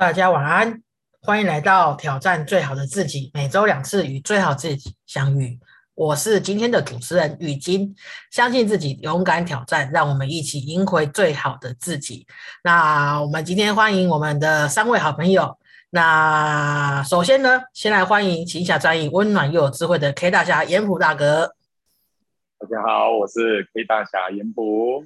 大家晚安，欢迎来到挑战最好的自己，每周两次与最好自己相遇。我是今天的主持人雨金，相信自己，勇敢挑战，让我们一起赢回最好的自己。那我们今天欢迎我们的三位好朋友。那首先呢，先来欢迎情下专一、温暖又有智慧的 K 大侠严普大哥。大家好，我是 K 大侠严普。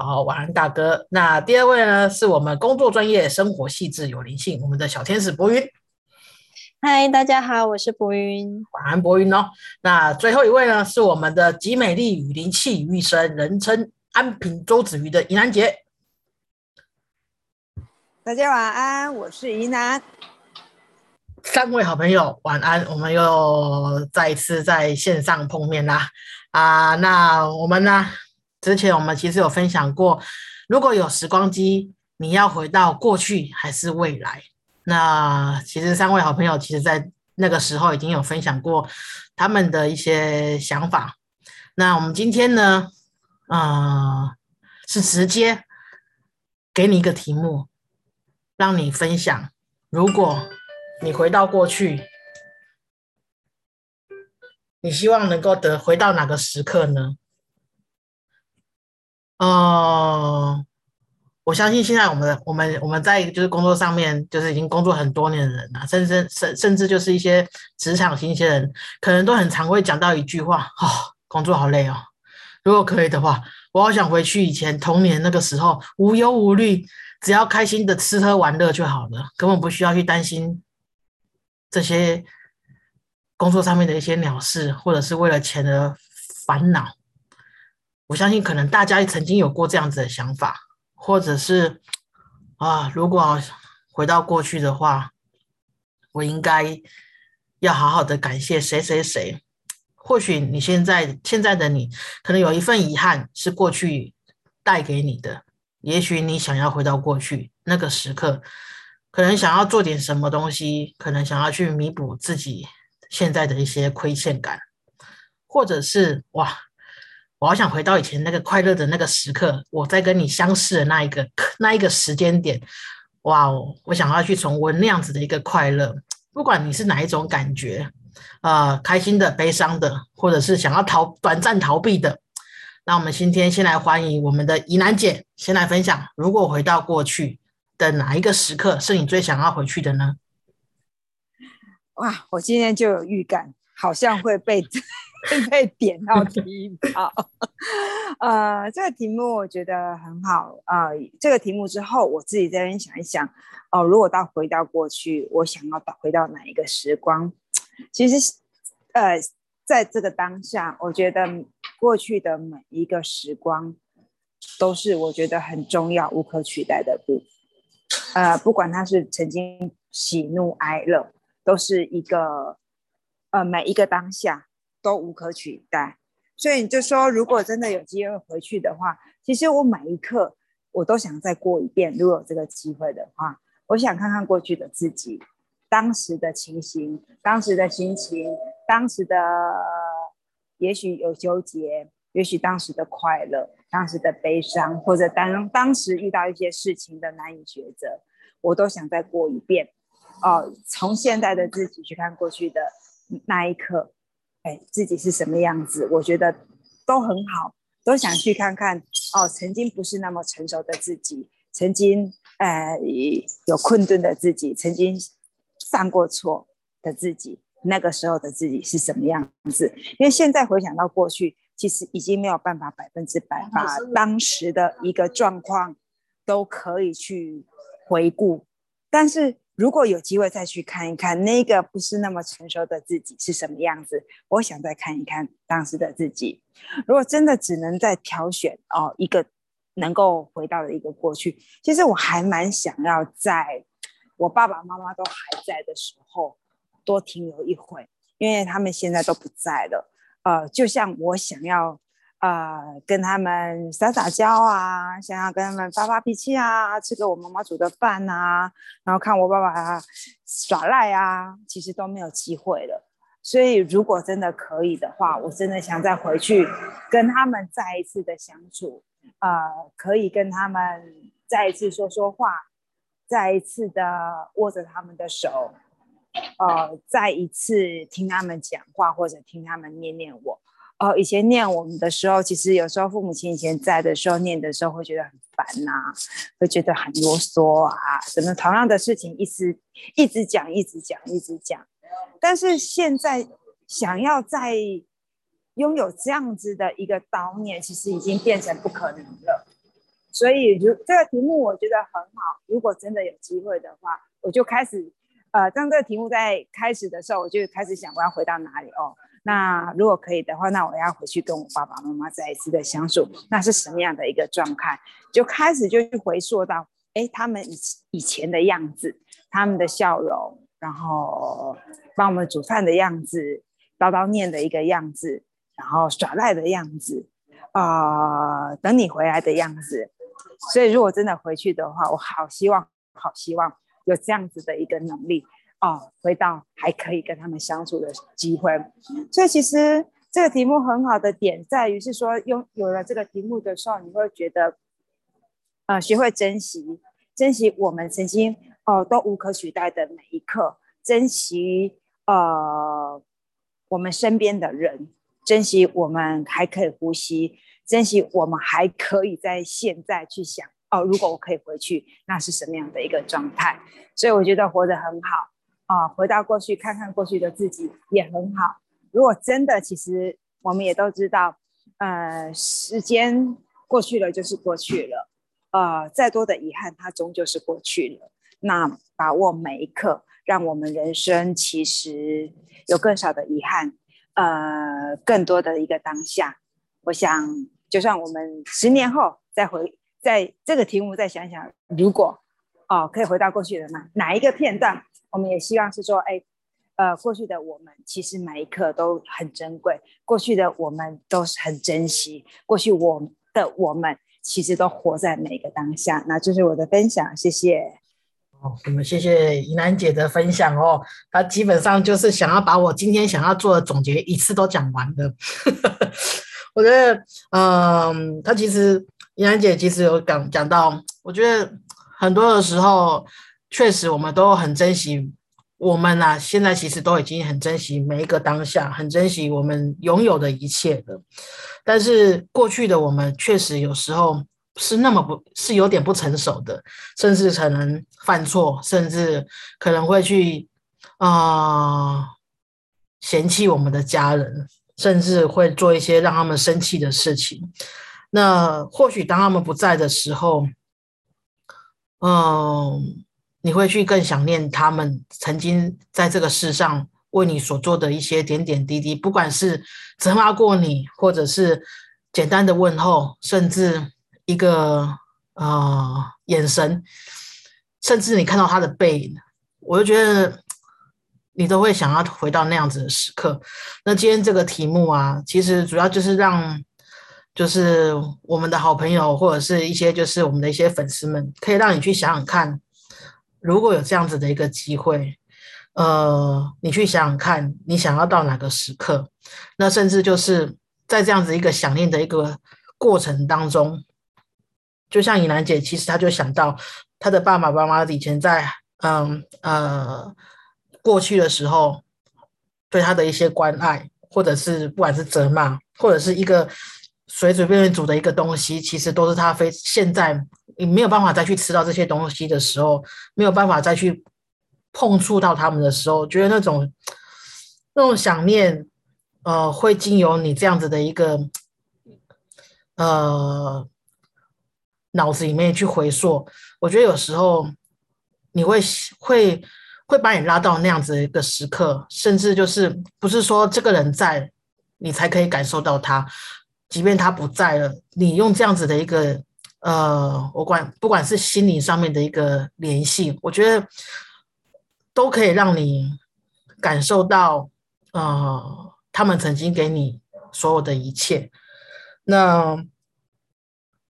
好，晚安大哥。那第二位呢，是我们工作专业、生活细致有灵性，我们的小天使博云。嗨，大家好，我是博云。晚安，博云哦。那最后一位呢，是我们的集美丽与灵气于一身，人称安平周子瑜的怡南姐。大家晚安，我是怡南。三位好朋友晚安，我们又再一次在线上碰面啦。啊，那我们呢？之前我们其实有分享过，如果有时光机，你要回到过去还是未来？那其实三位好朋友其实在那个时候已经有分享过他们的一些想法。那我们今天呢，呃，是直接给你一个题目，让你分享。如果你回到过去，你希望能够得回到哪个时刻呢？哦，我相信现在我们我们我们在就是工作上面，就是已经工作很多年的人了，甚至甚甚至就是一些职场新鲜人，可能都很常会讲到一句话：哦，工作好累哦。如果可以的话，我好想回去以前童年那个时候，无忧无虑，只要开心的吃喝玩乐就好了，根本不需要去担心这些工作上面的一些鸟事，或者是为了钱而烦恼。我相信，可能大家曾经有过这样子的想法，或者是啊，如果回到过去的话，我应该要好好的感谢谁谁谁。或许你现在现在的你，可能有一份遗憾是过去带给你的，也许你想要回到过去那个时刻，可能想要做点什么东西，可能想要去弥补自己现在的一些亏欠感，或者是哇。我好想回到以前那个快乐的那个时刻，我在跟你相识的那一个那一个时间点，哇哦！我想要去重温那样子的一个快乐，不管你是哪一种感觉，呃，开心的、悲伤的，或者是想要逃短暂逃避的。那我们今天先来欢迎我们的怡南姐，先来分享，如果回到过去的哪一个时刻是你最想要回去的呢？哇，我今天就有预感，好像会被。被点到题目，呃，这个题目我觉得很好啊。这个题目之后，我自己在边想一想，哦，如果到回到过去，我想要回到哪一个时光？其实，呃，在这个当下，我觉得过去的每一个时光都是我觉得很重要、无可取代的部分。呃，不管它是曾经喜怒哀乐，都是一个呃每一个当下。都无可取代，所以你就说，如果真的有机会回去的话，其实我每一刻我都想再过一遍。如果有这个机会的话，我想看看过去的自己，当时的情形，当时的心情，当时的也许有纠结，也许当时的快乐，当时的悲伤，或者当当时遇到一些事情的难以抉择，我都想再过一遍。哦，从现在的自己去看过去的那一刻。哎，自己是什么样子？我觉得都很好，都想去看看哦。曾经不是那么成熟的自己，曾经呃有困顿的自己，曾经犯过错的自己，那个时候的自己是什么样子？因为现在回想到过去，其实已经没有办法百分之百把当时的一个状况都可以去回顾，但是。如果有机会再去看一看那个不是那么成熟的自己是什么样子，我想再看一看当时的自己。如果真的只能再挑选哦一个能够回到的一个过去，其实我还蛮想要在我爸爸妈妈都还在的时候多停留一会，因为他们现在都不在了。呃，就像我想要。呃，跟他们撒撒娇啊，想要跟他们发发脾气啊，吃个我妈妈煮的饭啊，然后看我爸爸耍赖啊，其实都没有机会了。所以，如果真的可以的话，我真的想再回去跟他们再一次的相处，呃，可以跟他们再一次说说话，再一次的握着他们的手，呃，再一次听他们讲话或者听他们念念我。哦，以前念我们的时候，其实有时候父母亲以前在的时候念的时候，会觉得很烦呐，会觉得很啰嗦啊，什么同样的事情一直一直讲，一直讲，一直讲。但是现在想要再拥有这样子的一个叨念，其实已经变成不可能了。所以，如这个题目我觉得很好。如果真的有机会的话，我就开始，呃，当这个题目在开始的时候，我就开始想我要回到哪里哦。那如果可以的话，那我要回去跟我爸爸妈妈再一次的相处，那是什么样的一个状态？就开始就去回溯到，哎，他们以以前的样子，他们的笑容，然后帮我们煮饭的样子，叨叨念的一个样子，然后耍赖的样子，啊，等你回来的样子。所以如果真的回去的话，我好希望，好希望有这样子的一个能力。哦，回到还可以跟他们相处的机会，所以其实这个题目很好的点在于是说，拥有了这个题目的时候，你会觉得，呃，学会珍惜，珍惜我们曾经哦都无可取代的每一刻，珍惜呃我们身边的人，珍惜我们还可以呼吸，珍惜我们还可以在现在去想哦，如果我可以回去，那是什么样的一个状态？所以我觉得活得很好。啊，回到过去看看过去的自己也很好。如果真的，其实我们也都知道，呃，时间过去了就是过去了，呃，再多的遗憾它终究是过去了。那把握每一刻，让我们人生其实有更少的遗憾，呃，更多的一个当下。我想，就算我们十年后再回，在这个题目再想想，如果哦可以回到过去的哪哪一个片段？我们也希望是说，哎，呃，过去的我们其实每一刻都很珍贵，过去的我们都是很珍惜，过去我的我们其实都活在每个当下。那这是我的分享，谢谢。哦，我们谢谢怡楠姐的分享哦，她基本上就是想要把我今天想要做的总结一次都讲完的。我觉得，嗯，她其实怡楠姐其实有讲讲到，我觉得很多的时候。确实，我们都很珍惜我们呐。现在其实都已经很珍惜每一个当下，很珍惜我们拥有的一切的。但是过去的我们确实有时候是那么不是有点不成熟的，甚至可能犯错，甚至可能会去啊嫌弃我们的家人，甚至会做一些让他们生气的事情。那或许当他们不在的时候，嗯。你会去更想念他们曾经在这个世上为你所做的一些点点滴滴，不管是责骂过你，或者是简单的问候，甚至一个呃眼神，甚至你看到他的背影，我就觉得你都会想要回到那样子的时刻。那今天这个题目啊，其实主要就是让，就是我们的好朋友或者是一些就是我们的一些粉丝们，可以让你去想想看。如果有这样子的一个机会，呃，你去想想看，你想要到哪个时刻？那甚至就是在这样子一个想念的一个过程当中，就像以兰姐，其实她就想到她的爸爸妈妈以前在嗯呃过去的时候对她的一些关爱，或者是不管是责骂，或者是一个随随便便煮的一个东西，其实都是他非现在。你没有办法再去吃到这些东西的时候，没有办法再去碰触到他们的时候，觉得那种那种想念，呃，会经由你这样子的一个呃脑子里面去回溯。我觉得有时候你会会会把你拉到那样子的一个时刻，甚至就是不是说这个人在，你才可以感受到他，即便他不在了，你用这样子的一个。呃，我管不管是心理上面的一个联系，我觉得都可以让你感受到，呃，他们曾经给你所有的一切。那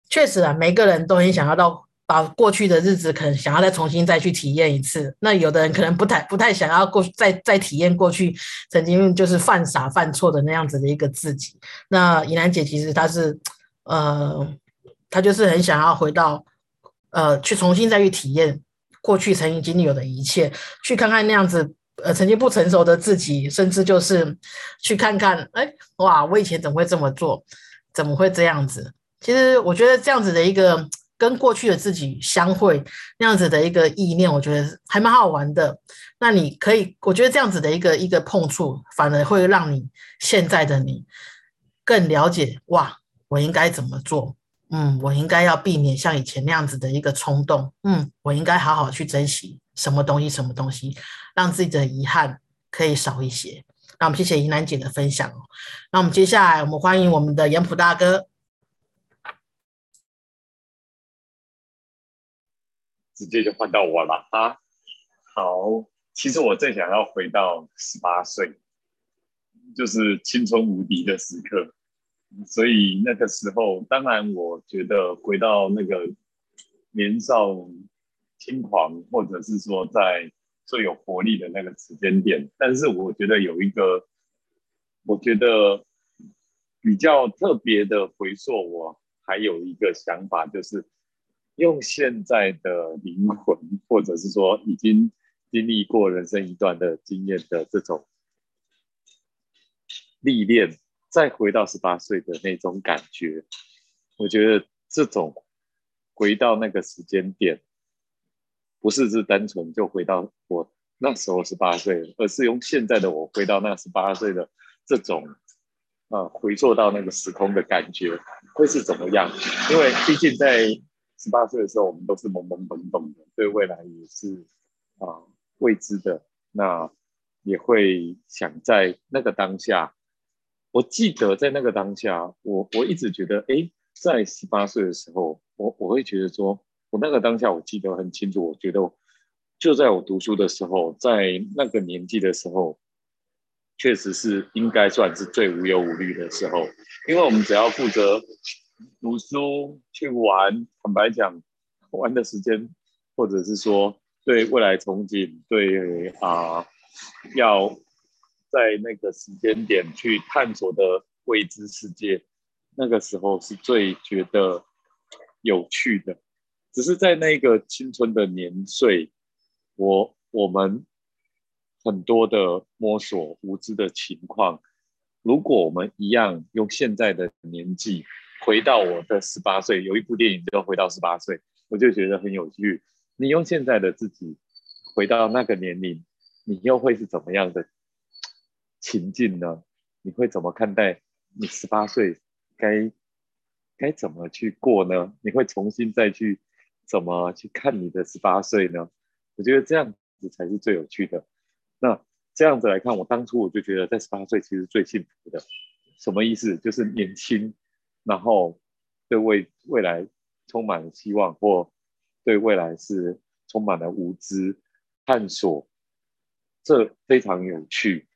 确实啊，每个人都很想要到把过去的日子，可能想要再重新再去体验一次。那有的人可能不太不太想要过再再体验过去曾经就是犯傻犯错的那样子的一个自己。那怡兰姐其实她是呃。她就是很想要回到，呃，去重新再去体验过去曾经经历有的一切，去看看那样子呃曾经不成熟的自己，甚至就是去看看，哎，哇，我以前怎么会这么做？怎么会这样子？其实我觉得这样子的一个跟过去的自己相会，那样子的一个意念，我觉得还蛮好玩的。那你可以，我觉得这样子的一个一个碰触，反而会让你现在的你更了解，哇，我应该怎么做？嗯，我应该要避免像以前那样子的一个冲动。嗯，我应该好好去珍惜什么东西，什么东西，让自己的遗憾可以少一些。那我们谢谢怡楠姐的分享哦。那我们接下来，我们欢迎我们的严普大哥。直接就换到我了啊！好，其实我最想要回到十八岁，就是青春无敌的时刻。所以那个时候，当然我觉得回到那个年少轻狂，或者是说在最有活力的那个时间点。但是我觉得有一个，我觉得比较特别的回溯，我还有一个想法，就是用现在的灵魂，或者是说已经经历过人生一段的经验的这种历练。再回到十八岁的那种感觉，我觉得这种回到那个时间点，不是是单纯就回到我那时候十八岁，而是用现在的我回到那十八岁的这种，呃，回溯到那个时空的感觉会是怎么样？因为毕竟在十八岁的时候，我们都是懵懵懂懂的，对未来也是啊未知的，那也会想在那个当下。我记得在那个当下，我我一直觉得，哎，在十八岁的时候，我我会觉得说，我那个当下我记得很清楚。我觉得就在我读书的时候，在那个年纪的时候，确实是应该算是最无忧无虑的时候，因为我们只要负责读书去玩，坦白讲，玩的时间，或者是说对未来憧憬，对啊，要。在那个时间点去探索的未知世界，那个时候是最觉得有趣的。只是在那个青春的年岁，我我们很多的摸索无知的情况，如果我们一样用现在的年纪回到我的十八岁，有一部电影叫《回到十八岁》，我就觉得很有趣。你用现在的自己回到那个年龄，你又会是怎么样的？情境呢？你会怎么看待你十八岁该该怎么去过呢？你会重新再去怎么去看你的十八岁呢？我觉得这样子才是最有趣的。那这样子来看，我当初我就觉得在十八岁其实最幸福的。什么意思？就是年轻，然后对未未来充满了希望，或对未来是充满了无知探索，这非常有趣。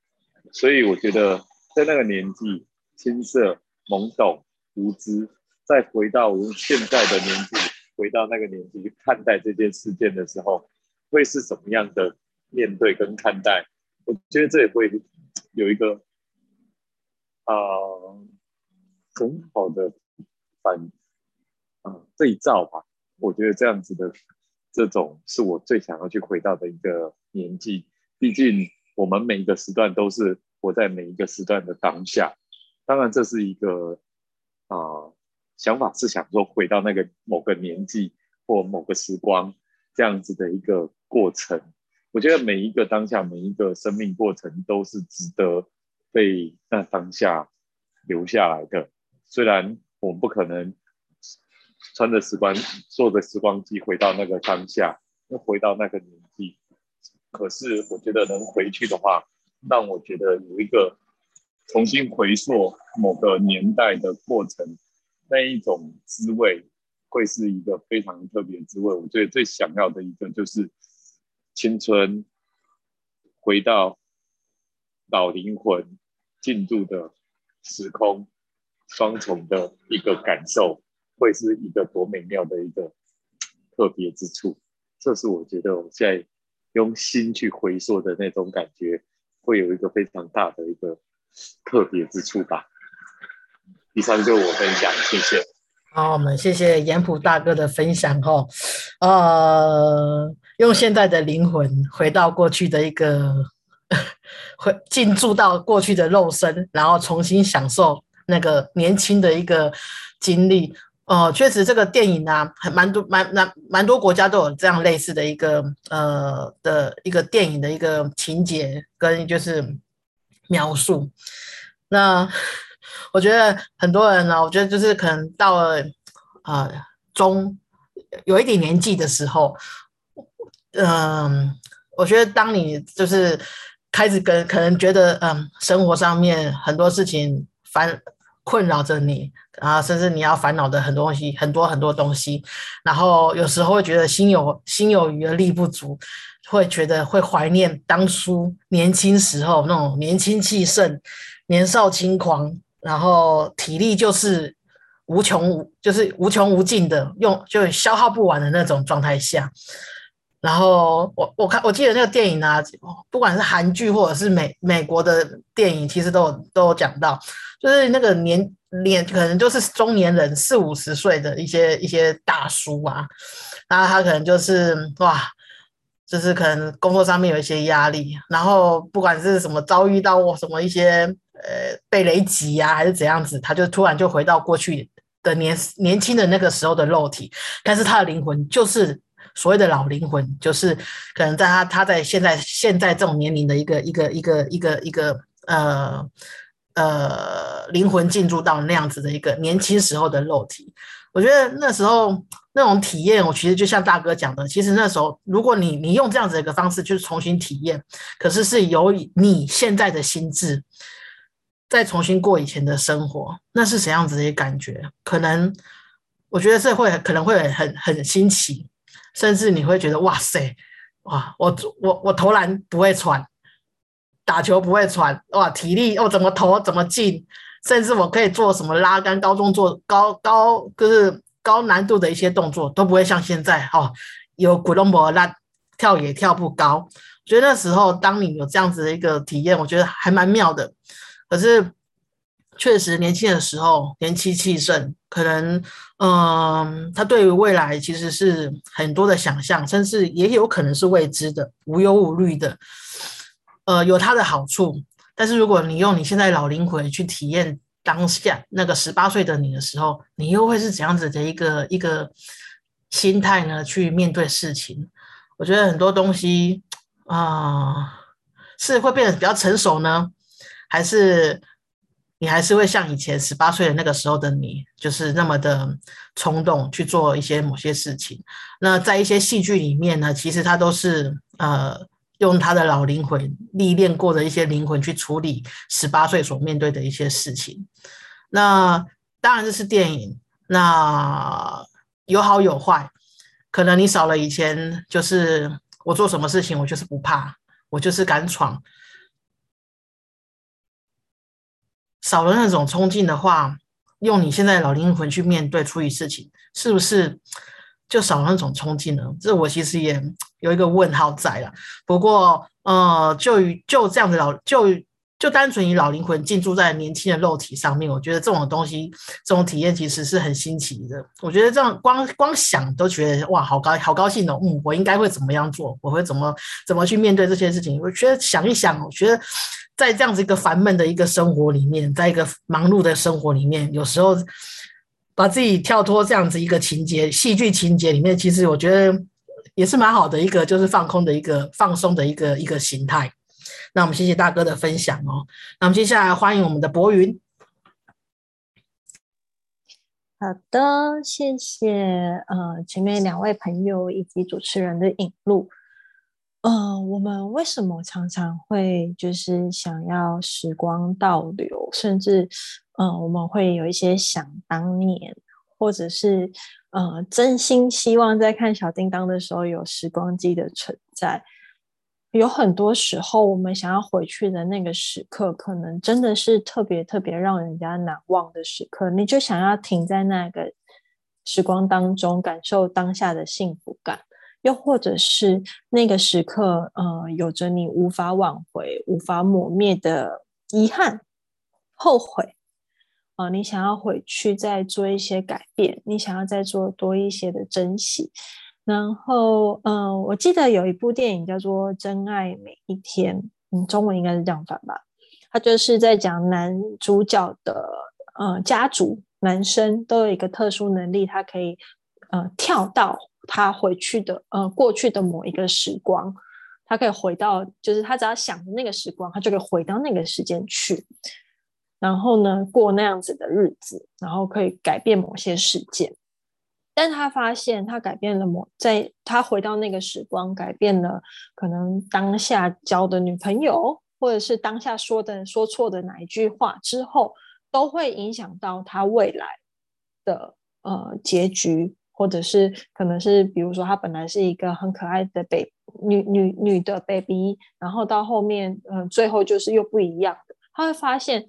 所以我觉得，在那个年纪，青涩、懵懂、无知，再回到我们现在的年纪，回到那个年纪去看待这件事件的时候，会是什么样的面对跟看待？我觉得这也会有一个啊很好的反啊对照吧。我觉得这样子的这种是我最想要去回到的一个年纪，毕竟。我们每一个时段都是活在每一个时段的当下，当然这是一个啊想法是想说回到那个某个年纪或某个时光这样子的一个过程。我觉得每一个当下每一个生命过程都是值得被那当下留下来的。虽然我们不可能穿着时光坐着时光机回到那个当下，又回到那个年纪。可是我觉得能回去的话，让我觉得有一个重新回溯某个年代的过程，那一种滋味会是一个非常特别的滋味。我觉得最想要的一个就是青春回到老灵魂进入的时空，双重的一个感受，会是一个多美妙的一个特别之处。这是我觉得我现在。用心去回溯的那种感觉，会有一个非常大的一个特别之处吧。以上就我分享，谢谢。好，我们谢谢严普大哥的分享哈。呃，用现在的灵魂回到过去的一个，回进驻到过去的肉身，然后重新享受那个年轻的一个经历。哦，确实，这个电影啊，很蛮多蛮蛮蛮多国家都有这样类似的一个呃的一个电影的一个情节跟就是描述。那我觉得很多人呢，我觉得就是可能到了啊中有一点年纪的时候，嗯，我觉得当你就是开始跟可能觉得嗯生活上面很多事情烦困扰着你。啊，甚至你要烦恼的很多东西，很多很多东西，然后有时候会觉得心有心有余而力不足，会觉得会怀念当初年轻时候那种年轻气盛、年少轻狂，然后体力就是无穷无就是无穷无尽的用，就消耗不完的那种状态下。然后我我看我记得那个电影啊，不管是韩剧或者是美美国的电影，其实都有都有讲到，就是那个年。年可能就是中年人四五十岁的一些一些大叔啊，然后他可能就是哇，就是可能工作上面有一些压力，然后不管是什么遭遇到什么一些呃被雷击呀，还是怎样子，他就突然就回到过去的年年轻的那个时候的肉体，但是他的灵魂就是所谓的老灵魂，就是可能在他他在现在现在这种年龄的一个一个一个一个一个呃。呃，灵魂进入到那样子的一个年轻时候的肉体，我觉得那时候那种体验，我其实就像大哥讲的，其实那时候如果你你用这样子的一个方式去重新体验，可是是由你现在的心智再重新过以前的生活，那是怎样子的一个感觉？可能我觉得这会可能会很很新奇，甚至你会觉得哇塞，哇，我我我投篮不会喘。打球不会喘哇，体力哦怎么投怎么进，甚至我可以做什么拉杆、高中做高高就是高难度的一些动作都不会像现在哦，有古龙博拉跳也跳不高。我觉得那时候当你有这样子的一个体验，我觉得还蛮妙的。可是确实年轻的时候年轻气盛，可能嗯，他对于未来其实是很多的想象，甚至也有可能是未知的、无忧无虑的。呃，有它的好处，但是如果你用你现在老灵魂去体验当下那个十八岁的你的时候，你又会是怎样子的一个一个心态呢？去面对事情，我觉得很多东西啊，是会变得比较成熟呢，还是你还是会像以前十八岁的那个时候的你，就是那么的冲动去做一些某些事情？那在一些戏剧里面呢，其实它都是呃。用他的老灵魂历练过的一些灵魂去处理十八岁所面对的一些事情。那当然这是电影，那有好有坏。可能你少了以前，就是我做什么事情我就是不怕，我就是敢闯。少了那种冲劲的话，用你现在老灵魂去面对处理事情，是不是？就少了那种冲劲呢，这我其实也有一个问号在了。不过，呃，就就这样子老就就单纯以老灵魂进驻在年轻的肉体上面，我觉得这种东西，这种体验其实是很新奇的。我觉得这样光光想都觉得哇，好高好高兴哦！嗯，我应该会怎么样做？我会怎么怎么去面对这些事情？我觉得想一想，我觉得在这样子一个烦闷的一个生活里面，在一个忙碌的生活里面，有时候。把自己跳脱这样子一个情节，戏剧情节里面，其实我觉得也是蛮好的一个，就是放空的一个放松的一个一个形态。那我们谢谢大哥的分享哦。那我们接下来欢迎我们的博云。好的，谢谢呃前面两位朋友以及主持人的引路。嗯，我们为什么常常会就是想要时光倒流，甚至？嗯，我们会有一些想当年，或者是呃，真心希望在看小叮当的时候有时光机的存在。有很多时候，我们想要回去的那个时刻，可能真的是特别特别让人家难忘的时刻。你就想要停在那个时光当中，感受当下的幸福感，又或者是那个时刻，呃，有着你无法挽回、无法抹灭的遗憾、后悔。啊，你想要回去再做一些改变，你想要再做多一些的珍惜，然后，嗯，我记得有一部电影叫做《真爱每一天》，嗯，中文应该是这样翻吧。它就是在讲男主角的，呃，家族男生都有一个特殊能力，他可以，呃，跳到他回去的，呃，过去的某一个时光，他可以回到，就是他只要想的那个时光，他就可以回到那个时间去，然后呢，过那样子的日子，然后可以改变某些事件。但他发现，他改变了某，在他回到那个时光，改变了可能当下交的女朋友，或者是当下说的说错的哪一句话之后，都会影响到他未来的呃结局，或者是可能是比如说他本来是一个很可爱的 baby 女女女的 baby，然后到后面嗯最后就是又不一样的，他会发现。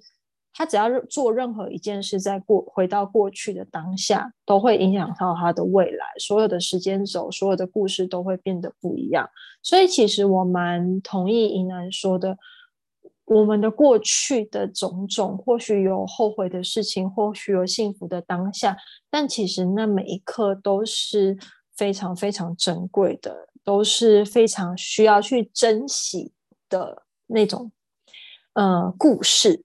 他只要做任何一件事，在过回到过去的当下，都会影响到他的未来。所有的时间轴，所有的故事都会变得不一样。所以，其实我蛮同意尹南说的，我们的过去的种种，或许有后悔的事情，或许有幸福的当下，但其实那每一刻都是非常非常珍贵的，都是非常需要去珍惜的那种呃故事。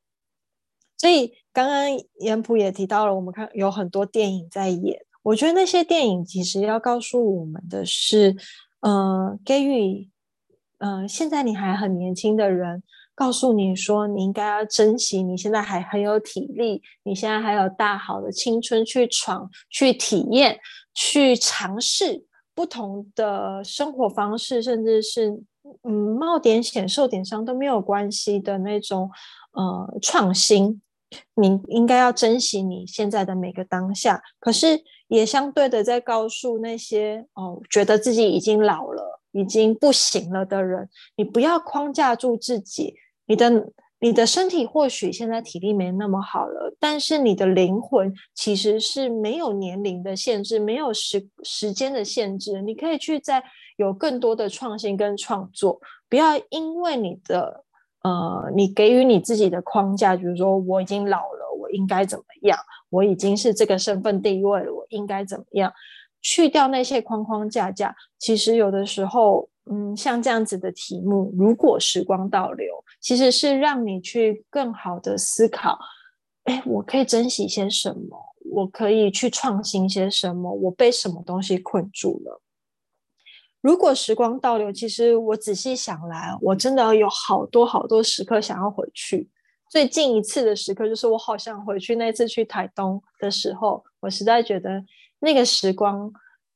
所以刚刚严普也提到了，我们看有很多电影在演。我觉得那些电影其实要告诉我们的是，呃，给予，呃，现在你还很年轻的人，告诉你说，你应该要珍惜你现在还很有体力，你现在还有大好的青春去闯、去体验、去尝试不同的生活方式，甚至是嗯冒点险、受点伤都没有关系的那种呃创新。你应该要珍惜你现在的每个当下，可是也相对的在告诉那些哦，觉得自己已经老了、已经不行了的人，你不要框架住自己。你的你的身体或许现在体力没那么好了，但是你的灵魂其实是没有年龄的限制，没有时时间的限制。你可以去在有更多的创新跟创作，不要因为你的。呃，你给予你自己的框架，比如说我已经老了，我应该怎么样？我已经是这个身份地位了，我应该怎么样？去掉那些框框架架，其实有的时候，嗯，像这样子的题目，如果时光倒流，其实是让你去更好的思考，哎，我可以珍惜些什么？我可以去创新些什么？我被什么东西困住了？如果时光倒流，其实我仔细想来，我真的有好多好多时刻想要回去。最近一次的时刻，就是我好想回去那次去台东的时候，我实在觉得那个时光，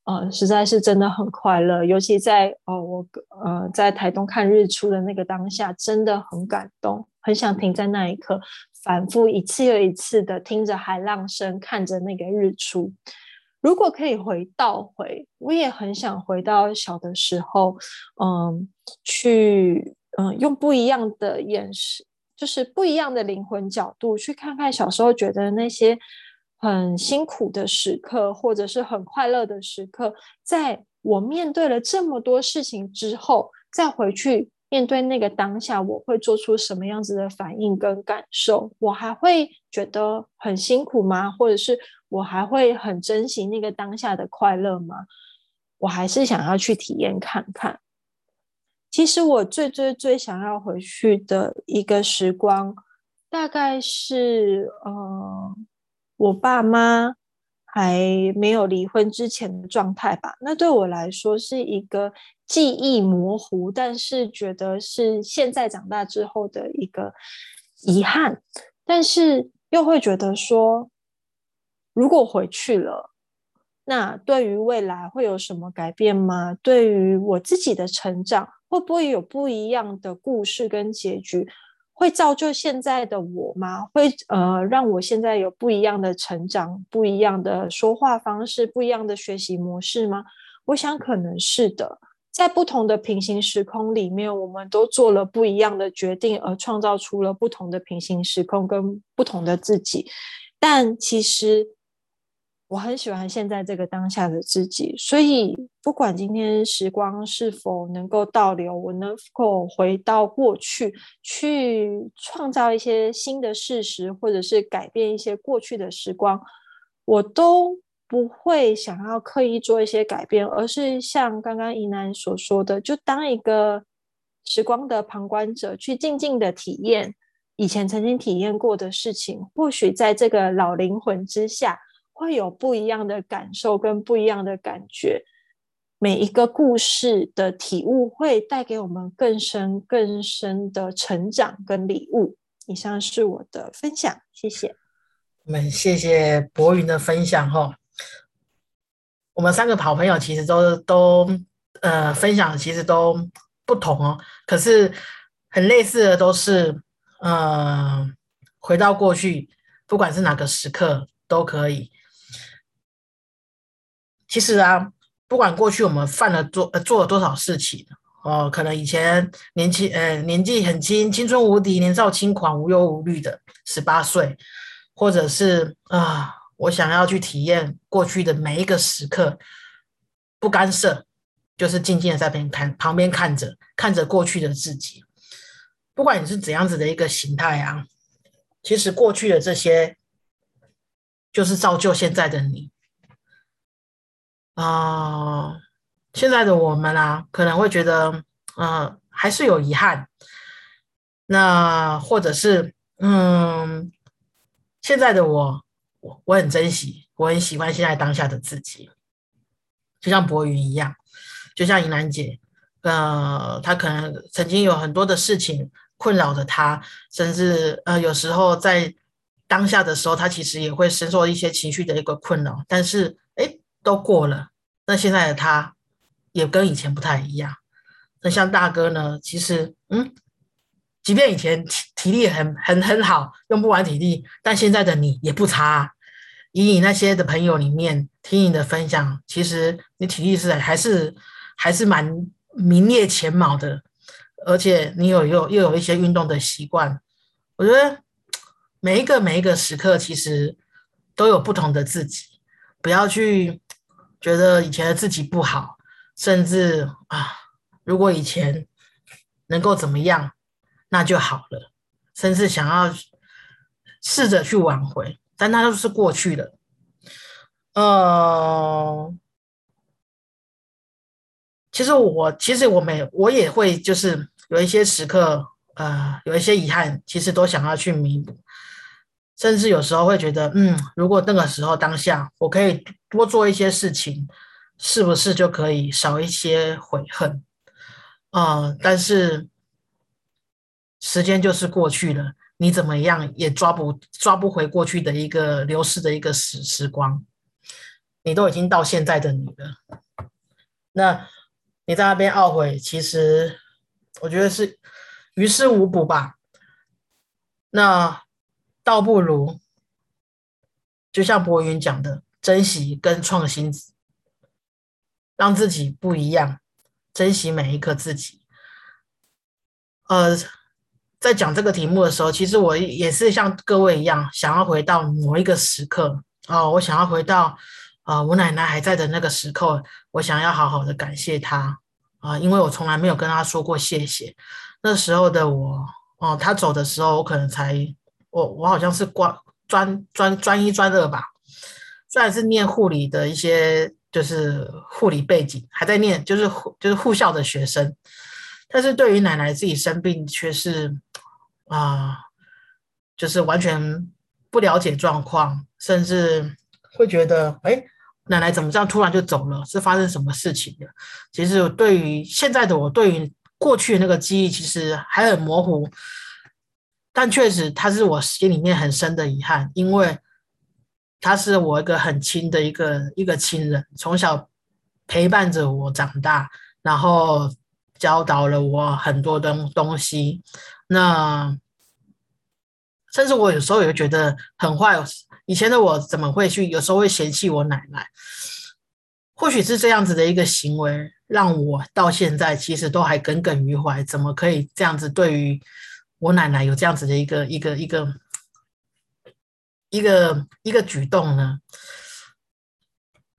呃，实在是真的很快乐。尤其在哦，我呃在台东看日出的那个当下，真的很感动，很想停在那一刻，反复一次又一次的听着海浪声，看着那个日出。如果可以回倒回，我也很想回到小的时候，嗯，去嗯用不一样的眼神，就是不一样的灵魂角度去看看小时候觉得那些很辛苦的时刻，或者是很快乐的时刻，在我面对了这么多事情之后，再回去面对那个当下，我会做出什么样子的反应跟感受？我还会觉得很辛苦吗？或者是？我还会很珍惜那个当下的快乐吗？我还是想要去体验看看。其实我最最最想要回去的一个时光，大概是呃，我爸妈还没有离婚之前的状态吧。那对我来说是一个记忆模糊，但是觉得是现在长大之后的一个遗憾，但是又会觉得说。如果回去了，那对于未来会有什么改变吗？对于我自己的成长，会不会有不一样的故事跟结局？会造就现在的我吗？会呃，让我现在有不一样的成长、不一样的说话方式、不一样的学习模式吗？我想可能是的。在不同的平行时空里面，我们都做了不一样的决定，而创造出了不同的平行时空跟不同的自己。但其实。我很喜欢现在这个当下的自己，所以不管今天时光是否能够倒流，我能否回到过去去创造一些新的事实，或者是改变一些过去的时光，我都不会想要刻意做一些改变，而是像刚刚怡南所说的，就当一个时光的旁观者，去静静的体验以前曾经体验过的事情。或许在这个老灵魂之下，会有不一样的感受跟不一样的感觉。每一个故事的体悟，会带给我们更深更深的成长跟礼物。以上是我的分享，谢谢。我们谢谢博云的分享哈。我们三个好朋友其实都都呃分享其实都不同哦，可是很类似的都是呃回到过去，不管是哪个时刻都可以。其实啊。不管过去我们犯了做呃做了多少事情哦，可能以前年轻呃年纪很轻，青春无敌，年少轻狂，无忧无虑的十八岁，或者是啊，我想要去体验过去的每一个时刻，不干涉，就是静静的在边看旁边看着看着过去的自己。不管你是怎样子的一个形态啊，其实过去的这些就是造就现在的你。啊，现在的我们啊，可能会觉得，嗯，还是有遗憾。那或者是，嗯，现在的我，我我很珍惜，我很喜欢现在当下的自己。就像博云一样，就像银兰姐，呃，她可能曾经有很多的事情困扰着她，甚至呃，有时候在当下的时候，她其实也会深受一些情绪的一个困扰，但是。都过了，那现在的他也跟以前不太一样。那像大哥呢？其实，嗯，即便以前体体力很很很好，用不完体力，但现在的你也不差。以你那些的朋友里面听你的分享，其实你体力是还是还是蛮名列前茅的，而且你有又又有一些运动的习惯。我觉得每一个每一个时刻，其实都有不同的自己，不要去。觉得以前的自己不好，甚至啊，如果以前能够怎么样，那就好了。甚至想要试着去挽回，但那都是过去的。呃，其实我其实我每我也会就是有一些时刻，呃，有一些遗憾，其实都想要去弥补。甚至有时候会觉得，嗯，如果那个时候当下我可以多做一些事情，是不是就可以少一些悔恨？啊，但是时间就是过去了，你怎么样也抓不抓不回过去的一个流逝的一个时时光，你都已经到现在的你了，那你在那边懊悔，其实我觉得是于事无补吧。那。倒不如，就像博云讲的，珍惜跟创新，让自己不一样，珍惜每一个自己。呃，在讲这个题目的时候，其实我也是像各位一样，想要回到某一个时刻哦，我想要回到啊，我奶奶还在的那个时刻，我想要好好的感谢她啊，因为我从来没有跟她说过谢谢。那时候的我哦，她走的时候，我可能才。我我好像是专专专专一专二吧，虽然是念护理的一些就是护理背景，还在念就是就是护校的学生，但是对于奶奶自己生病却是啊，就是完全不了解状况，甚至会觉得哎，奶奶怎么这样突然就走了？是发生什么事情的？其实对于现在的我，对于过去的那个记忆，其实还很模糊。但确实，他是我心里面很深的遗憾，因为他是我一个很亲的一个一个亲人，从小陪伴着我长大，然后教导了我很多东东西。那甚至我有时候也觉得很坏，以前的我怎么会去？有时候会嫌弃我奶奶。或许是这样子的一个行为，让我到现在其实都还耿耿于怀，怎么可以这样子对于？我奶奶有这样子的一个一个一个一个一个举动呢，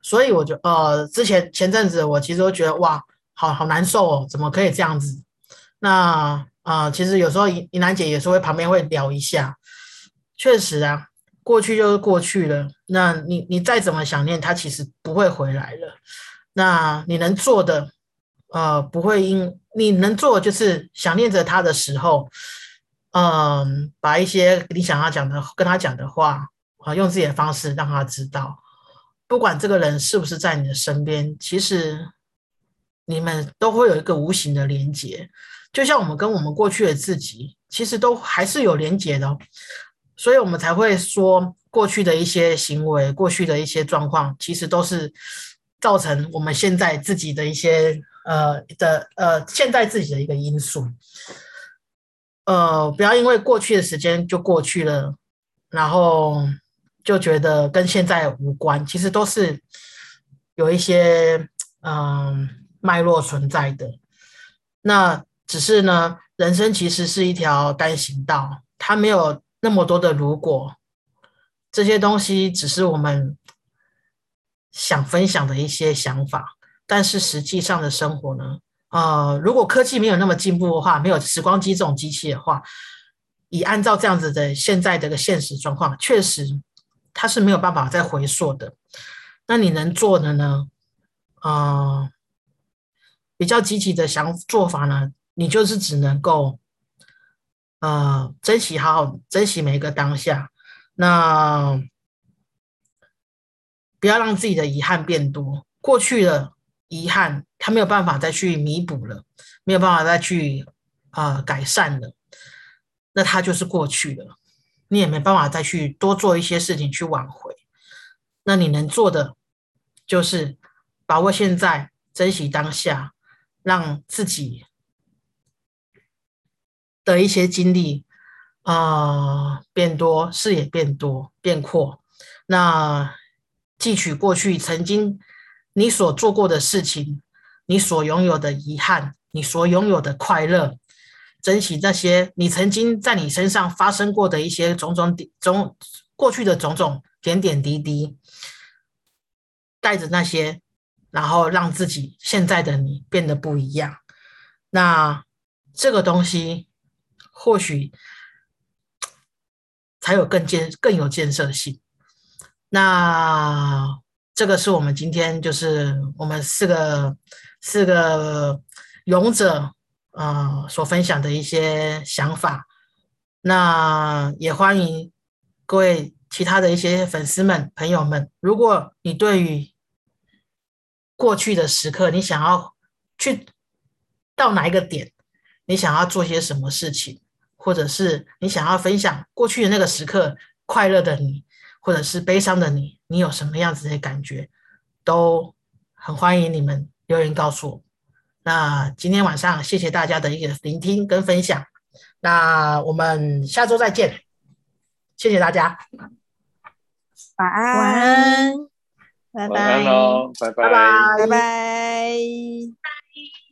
所以我就呃，之前前阵子我其实都觉得哇，好好难受哦，怎么可以这样子？那啊，其实有时候怡怡兰姐也是会旁边会聊一下，确实啊，过去就是过去了。那你你再怎么想念，他其实不会回来了。那你能做的，呃，不会因你能做就是想念着他的时候，嗯，把一些你想要讲的跟他讲的话啊，用自己的方式让他知道，不管这个人是不是在你的身边，其实你们都会有一个无形的连接，就像我们跟我们过去的自己，其实都还是有连接的，所以我们才会说过去的一些行为，过去的一些状况，其实都是。造成我们现在自己的一些呃的呃现在自己的一个因素，呃，不要因为过去的时间就过去了，然后就觉得跟现在无关，其实都是有一些嗯脉络存在的。那只是呢，人生其实是一条单行道，它没有那么多的如果，这些东西只是我们。想分享的一些想法，但是实际上的生活呢？呃，如果科技没有那么进步的话，没有时光机这种机器的话，以按照这样子的现在的个现实状况，确实它是没有办法再回溯的。那你能做的呢？呃，比较积极的想做法呢，你就是只能够呃珍惜，好好珍惜每一个当下。那。不要让自己的遗憾变多，过去的遗憾他没有办法再去弥补了，没有办法再去啊改善了，那他就是过去了，你也没办法再去多做一些事情去挽回。那你能做的就是把握现在，珍惜当下，让自己的一些经历啊变多，视野变多变阔，那。汲取过去曾经你所做过的事情，你所拥有的遗憾，你所拥有的快乐，珍惜那些你曾经在你身上发生过的一些种种点种过去的种种点点滴滴，带着那些，然后让自己现在的你变得不一样。那这个东西或许才有更建更有建设性。那这个是我们今天就是我们四个四个勇者呃所分享的一些想法。那也欢迎各位其他的一些粉丝们朋友们，如果你对于过去的时刻，你想要去到哪一个点，你想要做些什么事情，或者是你想要分享过去的那个时刻快乐的你。或者是悲伤的你，你有什么样子的感觉，都很欢迎你们留言告诉我。那今天晚上谢谢大家的一个聆听跟分享，那我们下周再见，谢谢大家，晚安，晚安，拜拜，拜拜，拜拜。